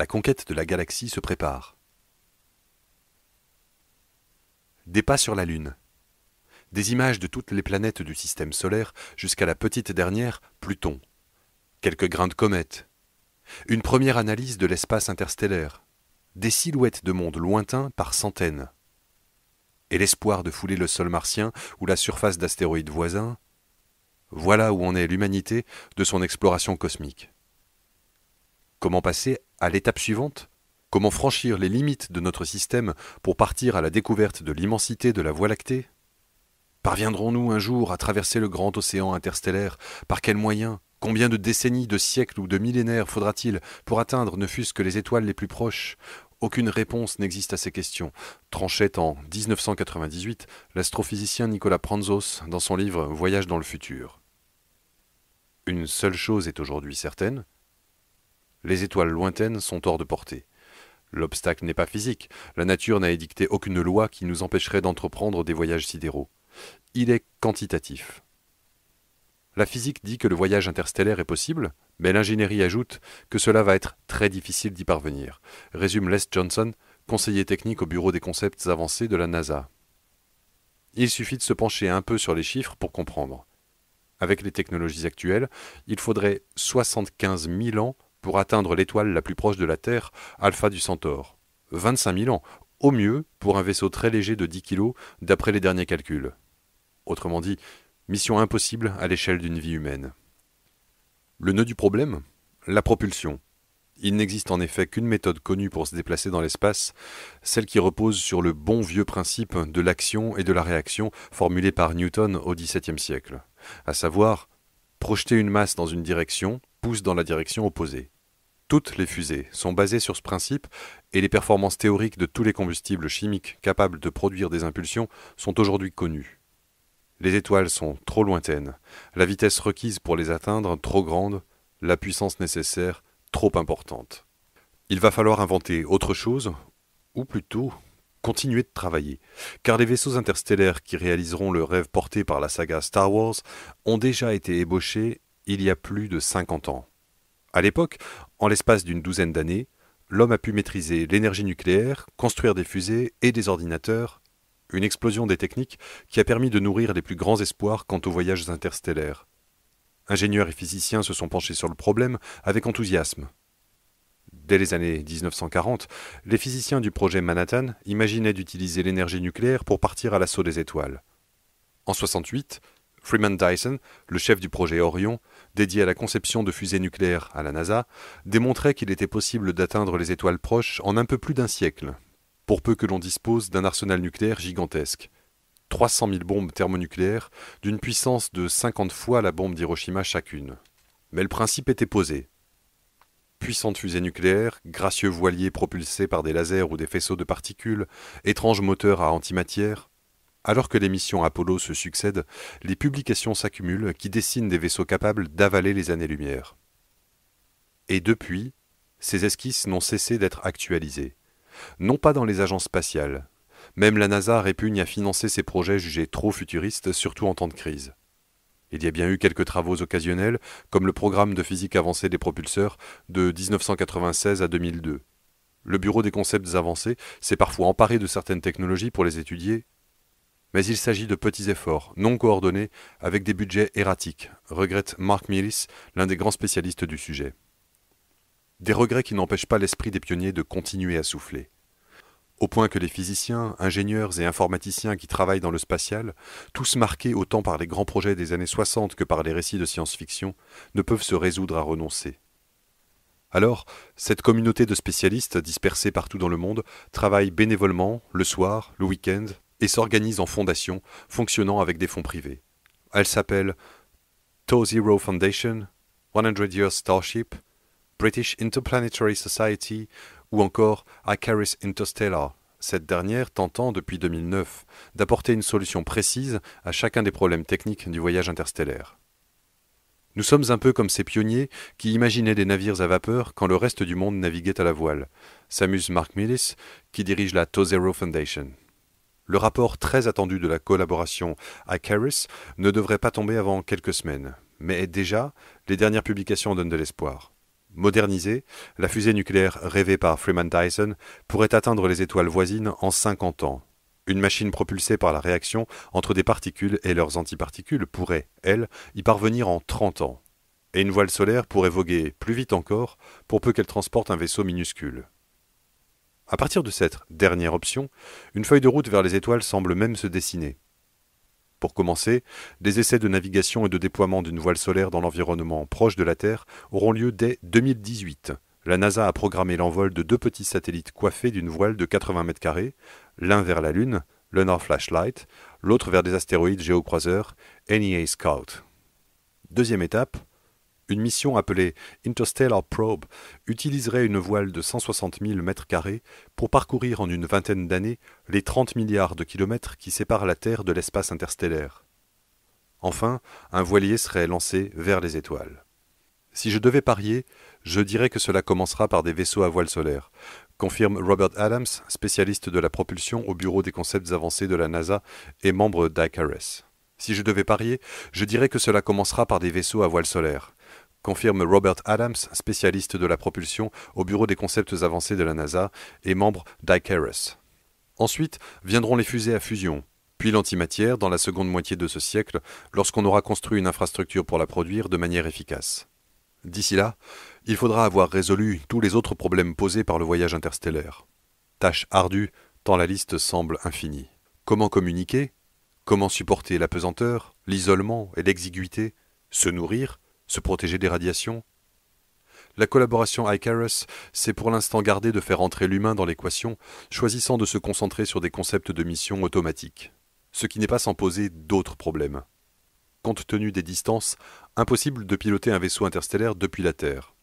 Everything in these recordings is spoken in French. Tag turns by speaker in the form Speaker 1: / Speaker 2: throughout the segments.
Speaker 1: La conquête de la galaxie se prépare. Des pas sur la Lune. Des images de toutes les planètes du système solaire jusqu'à la petite dernière, Pluton. Quelques grains de comètes. Une première analyse de l'espace interstellaire. Des silhouettes de mondes lointains par centaines. Et l'espoir de fouler le sol martien ou la surface d'astéroïdes voisins. Voilà où en est l'humanité de son exploration cosmique. Comment passer à l'étape suivante Comment franchir les limites de notre système pour partir à la découverte de l'immensité de la Voie lactée Parviendrons-nous un jour à traverser le grand océan interstellaire? Par quels moyens? Combien de décennies, de siècles ou de millénaires faudra-t-il pour atteindre ne fût-ce que les étoiles les plus proches? Aucune réponse n'existe à ces questions, tranchait en 1998 l'astrophysicien Nicolas Pranzos dans son livre Voyage dans le futur. Une seule chose est aujourd'hui certaine, les étoiles lointaines sont hors de portée. L'obstacle n'est pas physique, la nature n'a édicté aucune loi qui nous empêcherait d'entreprendre des voyages sidéraux. Il est quantitatif. La physique dit que le voyage interstellaire est possible, mais l'ingénierie ajoute que cela va être très difficile d'y parvenir, résume Les Johnson, conseiller technique au bureau des concepts avancés de la NASA. Il suffit de se pencher un peu sur les chiffres pour comprendre. Avec les technologies actuelles, il faudrait 75 000 ans pour atteindre l'étoile la plus proche de la Terre, Alpha du Centaure. 25 000 ans, au mieux, pour un vaisseau très léger de 10 kg, d'après les derniers calculs. Autrement dit, mission impossible à l'échelle d'une vie humaine. Le nœud du problème La propulsion. Il n'existe en effet qu'une méthode connue pour se déplacer dans l'espace, celle qui repose sur le bon vieux principe de l'action et de la réaction formulé par Newton au XVIIe siècle, à savoir projeter une masse dans une direction, pousse dans la direction opposée. Toutes les fusées sont basées sur ce principe et les performances théoriques de tous les combustibles chimiques capables de produire des impulsions sont aujourd'hui connues. Les étoiles sont trop lointaines, la vitesse requise pour les atteindre trop grande, la puissance nécessaire trop importante. Il va falloir inventer autre chose, ou plutôt continuer de travailler, car les vaisseaux interstellaires qui réaliseront le rêve porté par la saga Star Wars ont déjà été ébauchés il y a plus de 50 ans. À l'époque, en l'espace d'une douzaine d'années, l'homme a pu maîtriser l'énergie nucléaire, construire des fusées et des ordinateurs, une explosion des techniques qui a permis de nourrir les plus grands espoirs quant aux voyages interstellaires. Ingénieurs et physiciens se sont penchés sur le problème avec enthousiasme. Dès les années 1940, les physiciens du projet Manhattan imaginaient d'utiliser l'énergie nucléaire pour partir à l'assaut des étoiles. En 68, Freeman Dyson, le chef du projet Orion, dédié à la conception de fusées nucléaires à la NASA, démontrait qu'il était possible d'atteindre les étoiles proches en un peu plus d'un siècle, pour peu que l'on dispose d'un arsenal nucléaire gigantesque. 300 000 bombes thermonucléaires d'une puissance de 50 fois la bombe d'Hiroshima chacune. Mais le principe était posé. Puissantes fusées nucléaires, gracieux voiliers propulsés par des lasers ou des faisceaux de particules, étranges moteurs à antimatière, alors que les missions Apollo se succèdent, les publications s'accumulent qui dessinent des vaisseaux capables d'avaler les années-lumière. Et depuis, ces esquisses n'ont cessé d'être actualisées. Non pas dans les agences spatiales. Même la NASA répugne à financer ces projets jugés trop futuristes, surtout en temps de crise. Il y a bien eu quelques travaux occasionnels, comme le programme de physique avancée des propulseurs de 1996 à 2002. Le Bureau des concepts avancés s'est parfois emparé de certaines technologies pour les étudier mais il s'agit de petits efforts, non coordonnés, avec des budgets erratiques, regrette Mark Millis, l'un des grands spécialistes du sujet. Des regrets qui n'empêchent pas l'esprit des pionniers de continuer à souffler. Au point que les physiciens, ingénieurs et informaticiens qui travaillent dans le spatial, tous marqués autant par les grands projets des années 60 que par les récits de science-fiction, ne peuvent se résoudre à renoncer. Alors, cette communauté de spécialistes dispersés partout dans le monde travaille bénévolement, le soir, le week-end, et s'organise en fondation fonctionnant avec des fonds privés. Elle s'appelle To Zero Foundation, 100 Years Starship, British Interplanetary Society ou encore Icaris Interstellar, cette dernière tentant depuis 2009 d'apporter une solution précise à chacun des problèmes techniques du voyage interstellaire. Nous sommes un peu comme ces pionniers qui imaginaient des navires à vapeur quand le reste du monde naviguait à la voile, s'amuse Mark Millis, qui dirige la To Zero Foundation. Le rapport très attendu de la collaboration Icaris ne devrait pas tomber avant quelques semaines, mais déjà, les dernières publications donnent de l'espoir. Modernisée, la fusée nucléaire rêvée par Freeman Dyson pourrait atteindre les étoiles voisines en 50 ans. Une machine propulsée par la réaction entre des particules et leurs antiparticules pourrait, elle, y parvenir en 30 ans. Et une voile solaire pourrait voguer plus vite encore pour peu qu'elle transporte un vaisseau minuscule. À partir de cette dernière option, une feuille de route vers les étoiles semble même se dessiner. Pour commencer, des essais de navigation et de déploiement d'une voile solaire dans l'environnement proche de la Terre auront lieu dès 2018. La NASA a programmé l'envol de deux petits satellites coiffés d'une voile de 80 mètres carrés, l'un vers la Lune, Lunar Flashlight, l'autre vers des astéroïdes géocroiseurs, NEA Scout. Deuxième étape, une mission appelée Interstellar Probe utiliserait une voile de 160 000 mètres carrés pour parcourir en une vingtaine d'années les 30 milliards de kilomètres qui séparent la Terre de l'espace interstellaire. Enfin, un voilier serait lancé vers les étoiles. Si je devais parier, je dirais que cela commencera par des vaisseaux à voile solaire, confirme Robert Adams, spécialiste de la propulsion au bureau des concepts avancés de la NASA et membre d'ICARES. Si je devais parier, je dirais que cela commencera par des vaisseaux à voile solaire, confirme Robert Adams, spécialiste de la propulsion au bureau des concepts avancés de la NASA et membre d'ICARES. Ensuite viendront les fusées à fusion, puis l'antimatière dans la seconde moitié de ce siècle, lorsqu'on aura construit une infrastructure pour la produire de manière efficace. D'ici là, il faudra avoir résolu tous les autres problèmes posés par le voyage interstellaire. Tâche ardue, tant la liste semble infinie. Comment communiquer? Comment supporter la pesanteur, l'isolement et l'exiguïté? Se nourrir? Se protéger des radiations La collaboration Icarus s'est pour l'instant gardée de faire entrer l'humain dans l'équation, choisissant de se concentrer sur des concepts de mission automatiques, ce qui n'est pas sans poser d'autres problèmes. Compte tenu des distances, impossible de piloter un vaisseau interstellaire depuis la Terre.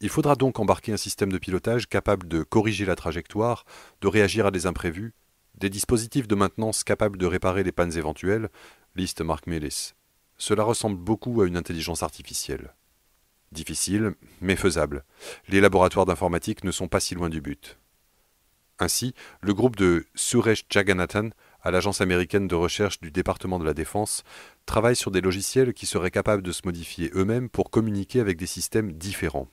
Speaker 1: Il faudra donc embarquer un système de pilotage capable de corriger la trajectoire, de réagir à des imprévus, des dispositifs de maintenance capables de réparer les pannes éventuelles, liste Mark Melis. Cela ressemble beaucoup à une intelligence artificielle. Difficile, mais faisable. Les laboratoires d'informatique ne sont pas si loin du but. Ainsi, le groupe de Suresh Jagannathan, à l'agence américaine de recherche du département de la Défense, travaille sur des logiciels qui seraient capables de se modifier eux-mêmes pour communiquer avec des systèmes différents.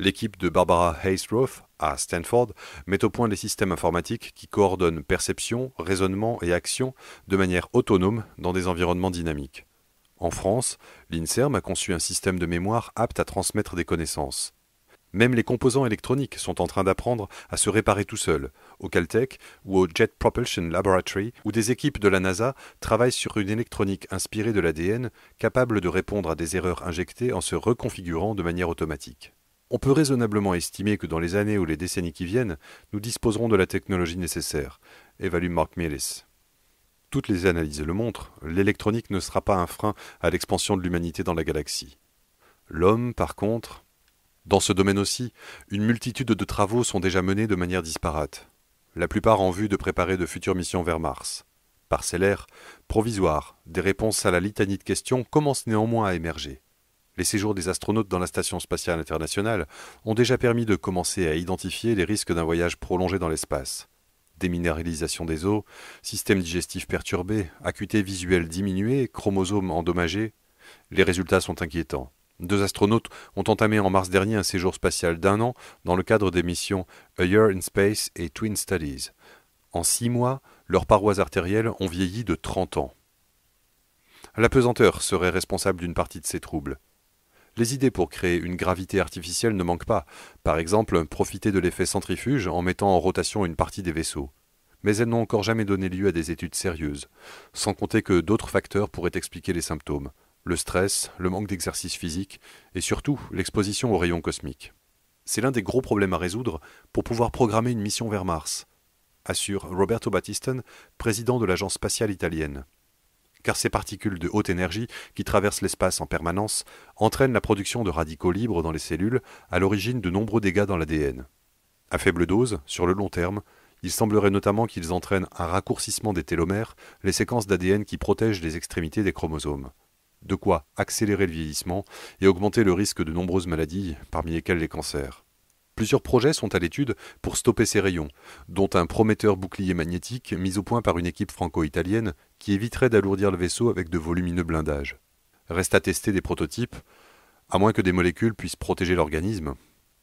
Speaker 1: L'équipe de Barbara Hayes-Roth à Stanford met au point des systèmes informatiques qui coordonnent perception, raisonnement et action de manière autonome dans des environnements dynamiques. En France, l'INSERM a conçu un système de mémoire apte à transmettre des connaissances. Même les composants électroniques sont en train d'apprendre à se réparer tout seuls, au Caltech ou au Jet Propulsion Laboratory, où des équipes de la NASA travaillent sur une électronique inspirée de l'ADN, capable de répondre à des erreurs injectées en se reconfigurant de manière automatique. On peut raisonnablement estimer que dans les années ou les décennies qui viennent, nous disposerons de la technologie nécessaire, évalue Mark Millis. Toutes les analyses le montrent, l'électronique ne sera pas un frein à l'expansion de l'humanité dans la galaxie. L'homme, par contre, dans ce domaine aussi, une multitude de travaux sont déjà menés de manière disparate, la plupart en vue de préparer de futures missions vers Mars. Parcellaires, provisoires, des réponses à la litanie de questions commencent néanmoins à émerger. Les séjours des astronautes dans la Station spatiale internationale ont déjà permis de commencer à identifier les risques d'un voyage prolongé dans l'espace déminéralisation des os, système digestif perturbé, acuité visuelle diminuée, chromosomes endommagés. Les résultats sont inquiétants. Deux astronautes ont entamé en mars dernier un séjour spatial d'un an dans le cadre des missions A Year in Space et Twin Studies. En six mois, leurs parois artérielles ont vieilli de 30 ans. La pesanteur serait responsable d'une partie de ces troubles. Les idées pour créer une gravité artificielle ne manquent pas. Par exemple, profiter de l'effet centrifuge en mettant en rotation une partie des vaisseaux. Mais elles n'ont encore jamais donné lieu à des études sérieuses, sans compter que d'autres facteurs pourraient expliquer les symptômes le stress, le manque d'exercice physique et surtout l'exposition aux rayons cosmiques. C'est l'un des gros problèmes à résoudre pour pouvoir programmer une mission vers Mars, assure Roberto Battiston, président de l'agence spatiale italienne car ces particules de haute énergie qui traversent l'espace en permanence entraînent la production de radicaux libres dans les cellules, à l'origine de nombreux dégâts dans l'ADN. À faible dose, sur le long terme, il semblerait notamment qu'ils entraînent un raccourcissement des télomères, les séquences d'ADN qui protègent les extrémités des chromosomes. De quoi accélérer le vieillissement et augmenter le risque de nombreuses maladies, parmi lesquelles les cancers. Plusieurs projets sont à l'étude pour stopper ces rayons, dont un prometteur bouclier magnétique mis au point par une équipe franco-italienne qui éviterait d'alourdir le vaisseau avec de volumineux blindages. Reste à tester des prototypes. À moins que des molécules puissent protéger l'organisme.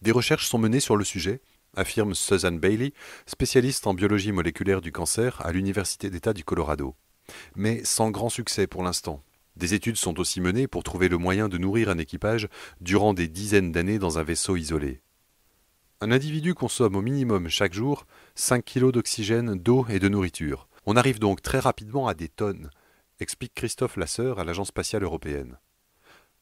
Speaker 1: Des recherches sont menées sur le sujet, affirme Susan Bailey, spécialiste en biologie moléculaire du cancer à l'Université d'État du Colorado. Mais sans grand succès pour l'instant. Des études sont aussi menées pour trouver le moyen de nourrir un équipage durant des dizaines d'années dans un vaisseau isolé. Un individu consomme au minimum chaque jour 5 kg d'oxygène, d'eau et de nourriture. On arrive donc très rapidement à des tonnes, explique Christophe Lasseur à l'Agence spatiale européenne.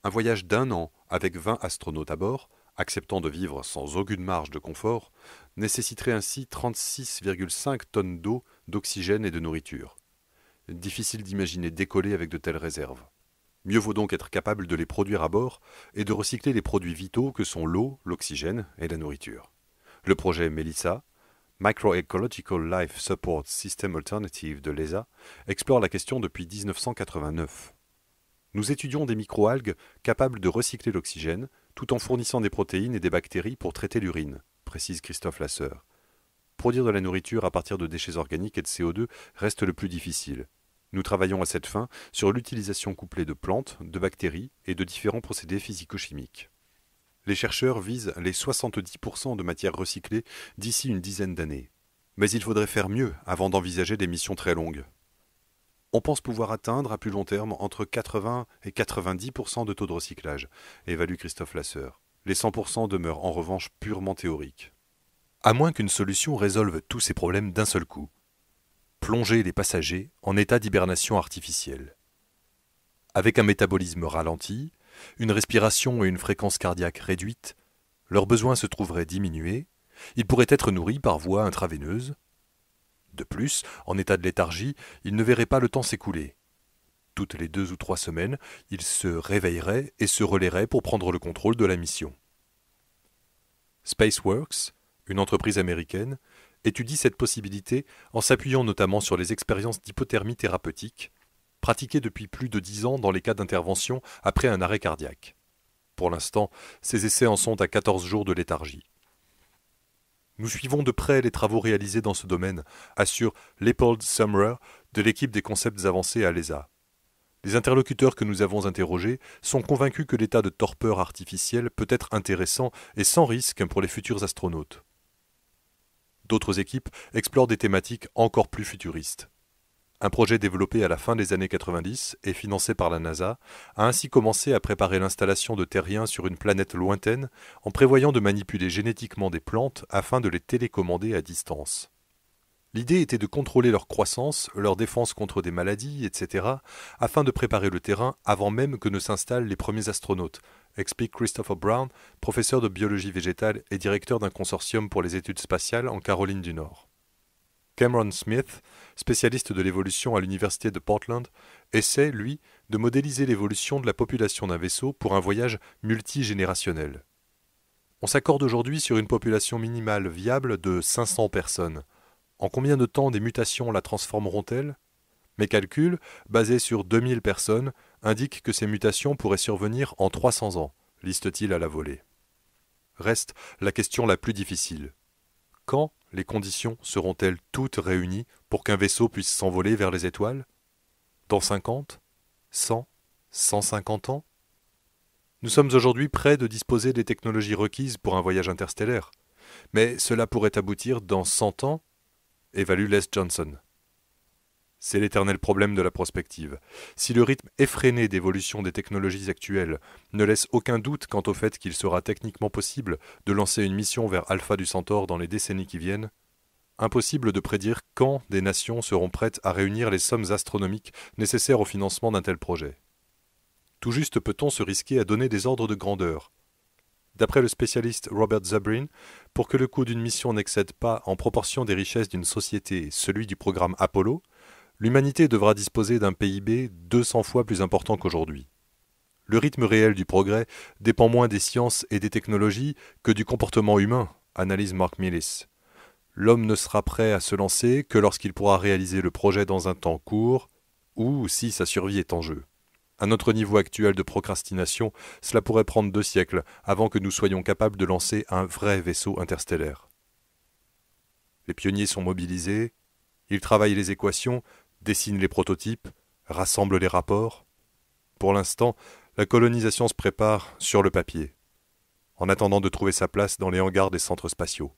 Speaker 1: Un voyage d'un an avec 20 astronautes à bord, acceptant de vivre sans aucune marge de confort, nécessiterait ainsi 36,5 tonnes d'eau, d'oxygène et de nourriture. Difficile d'imaginer décoller avec de telles réserves. Mieux vaut donc être capable de les produire à bord et de recycler les produits vitaux que sont l'eau, l'oxygène et la nourriture. Le projet MELISSA, Microecological Life Support System Alternative de l'ESA, explore la question depuis 1989. Nous étudions des microalgues capables de recycler l'oxygène tout en fournissant des protéines et des bactéries pour traiter l'urine, précise Christophe Lasseur. Produire de la nourriture à partir de déchets organiques et de CO2 reste le plus difficile. Nous travaillons à cette fin sur l'utilisation couplée de plantes, de bactéries et de différents procédés physico-chimiques. Les chercheurs visent les 70% de matières recyclées d'ici une dizaine d'années. Mais il faudrait faire mieux avant d'envisager des missions très longues. On pense pouvoir atteindre à plus long terme entre 80 et 90% de taux de recyclage, évalue Christophe Lasseur. Les 100% demeurent en revanche purement théoriques. À moins qu'une solution résolve tous ces problèmes d'un seul coup, plonger les passagers en état d'hibernation artificielle. Avec un métabolisme ralenti, une respiration et une fréquence cardiaque réduite, leurs besoins se trouveraient diminués, ils pourraient être nourris par voie intraveineuse. De plus, en état de léthargie, ils ne verraient pas le temps s'écouler. Toutes les deux ou trois semaines, ils se réveilleraient et se relaieraient pour prendre le contrôle de la mission. Spaceworks, une entreprise américaine, étudie cette possibilité en s'appuyant notamment sur les expériences d'hypothermie thérapeutique pratiquées depuis plus de dix ans dans les cas d'intervention après un arrêt cardiaque. Pour l'instant, ces essais en sont à 14 jours de léthargie. Nous suivons de près les travaux réalisés dans ce domaine, assure Leopold Summerer de l'équipe des concepts avancés à l'ESA. Les interlocuteurs que nous avons interrogés sont convaincus que l'état de torpeur artificielle peut être intéressant et sans risque pour les futurs astronautes. D'autres équipes explorent des thématiques encore plus futuristes. Un projet développé à la fin des années 90 et financé par la NASA a ainsi commencé à préparer l'installation de terriens sur une planète lointaine en prévoyant de manipuler génétiquement des plantes afin de les télécommander à distance. L'idée était de contrôler leur croissance, leur défense contre des maladies, etc., afin de préparer le terrain avant même que ne s'installent les premiers astronautes, explique Christopher Brown, professeur de biologie végétale et directeur d'un consortium pour les études spatiales en Caroline du Nord. Cameron Smith, spécialiste de l'évolution à l'université de Portland, essaie, lui, de modéliser l'évolution de la population d'un vaisseau pour un voyage multigénérationnel. On s'accorde aujourd'hui sur une population minimale viable de 500 personnes. En combien de temps des mutations la transformeront-elles? Mes calculs, basés sur 2000 personnes, indiquent que ces mutations pourraient survenir en 300 ans, liste-t-il à la volée. Reste la question la plus difficile. Quand les conditions seront-elles toutes réunies pour qu'un vaisseau puisse s'envoler vers les étoiles? Dans 50 100 150 ans? Nous sommes aujourd'hui prêts de disposer des technologies requises pour un voyage interstellaire, mais cela pourrait aboutir dans 100 ans évalue Les Johnson. C'est l'éternel problème de la prospective. Si le rythme effréné d'évolution des technologies actuelles ne laisse aucun doute quant au fait qu'il sera techniquement possible de lancer une mission vers Alpha du Centaure dans les décennies qui viennent, impossible de prédire quand des nations seront prêtes à réunir les sommes astronomiques nécessaires au financement d'un tel projet. Tout juste peut-on se risquer à donner des ordres de grandeur, D'après le spécialiste Robert Zabrin, pour que le coût d'une mission n'excède pas en proportion des richesses d'une société celui du programme Apollo, l'humanité devra disposer d'un PIB 200 fois plus important qu'aujourd'hui. Le rythme réel du progrès dépend moins des sciences et des technologies que du comportement humain, analyse Mark Millis. L'homme ne sera prêt à se lancer que lorsqu'il pourra réaliser le projet dans un temps court, ou si sa survie est en jeu. À notre niveau actuel de procrastination, cela pourrait prendre deux siècles avant que nous soyons capables de lancer un vrai vaisseau interstellaire. Les pionniers sont mobilisés, ils travaillent les équations, dessinent les prototypes, rassemblent les rapports. Pour l'instant, La colonisation se prépare sur le papier, en attendant de trouver sa place dans les hangars des centres spatiaux.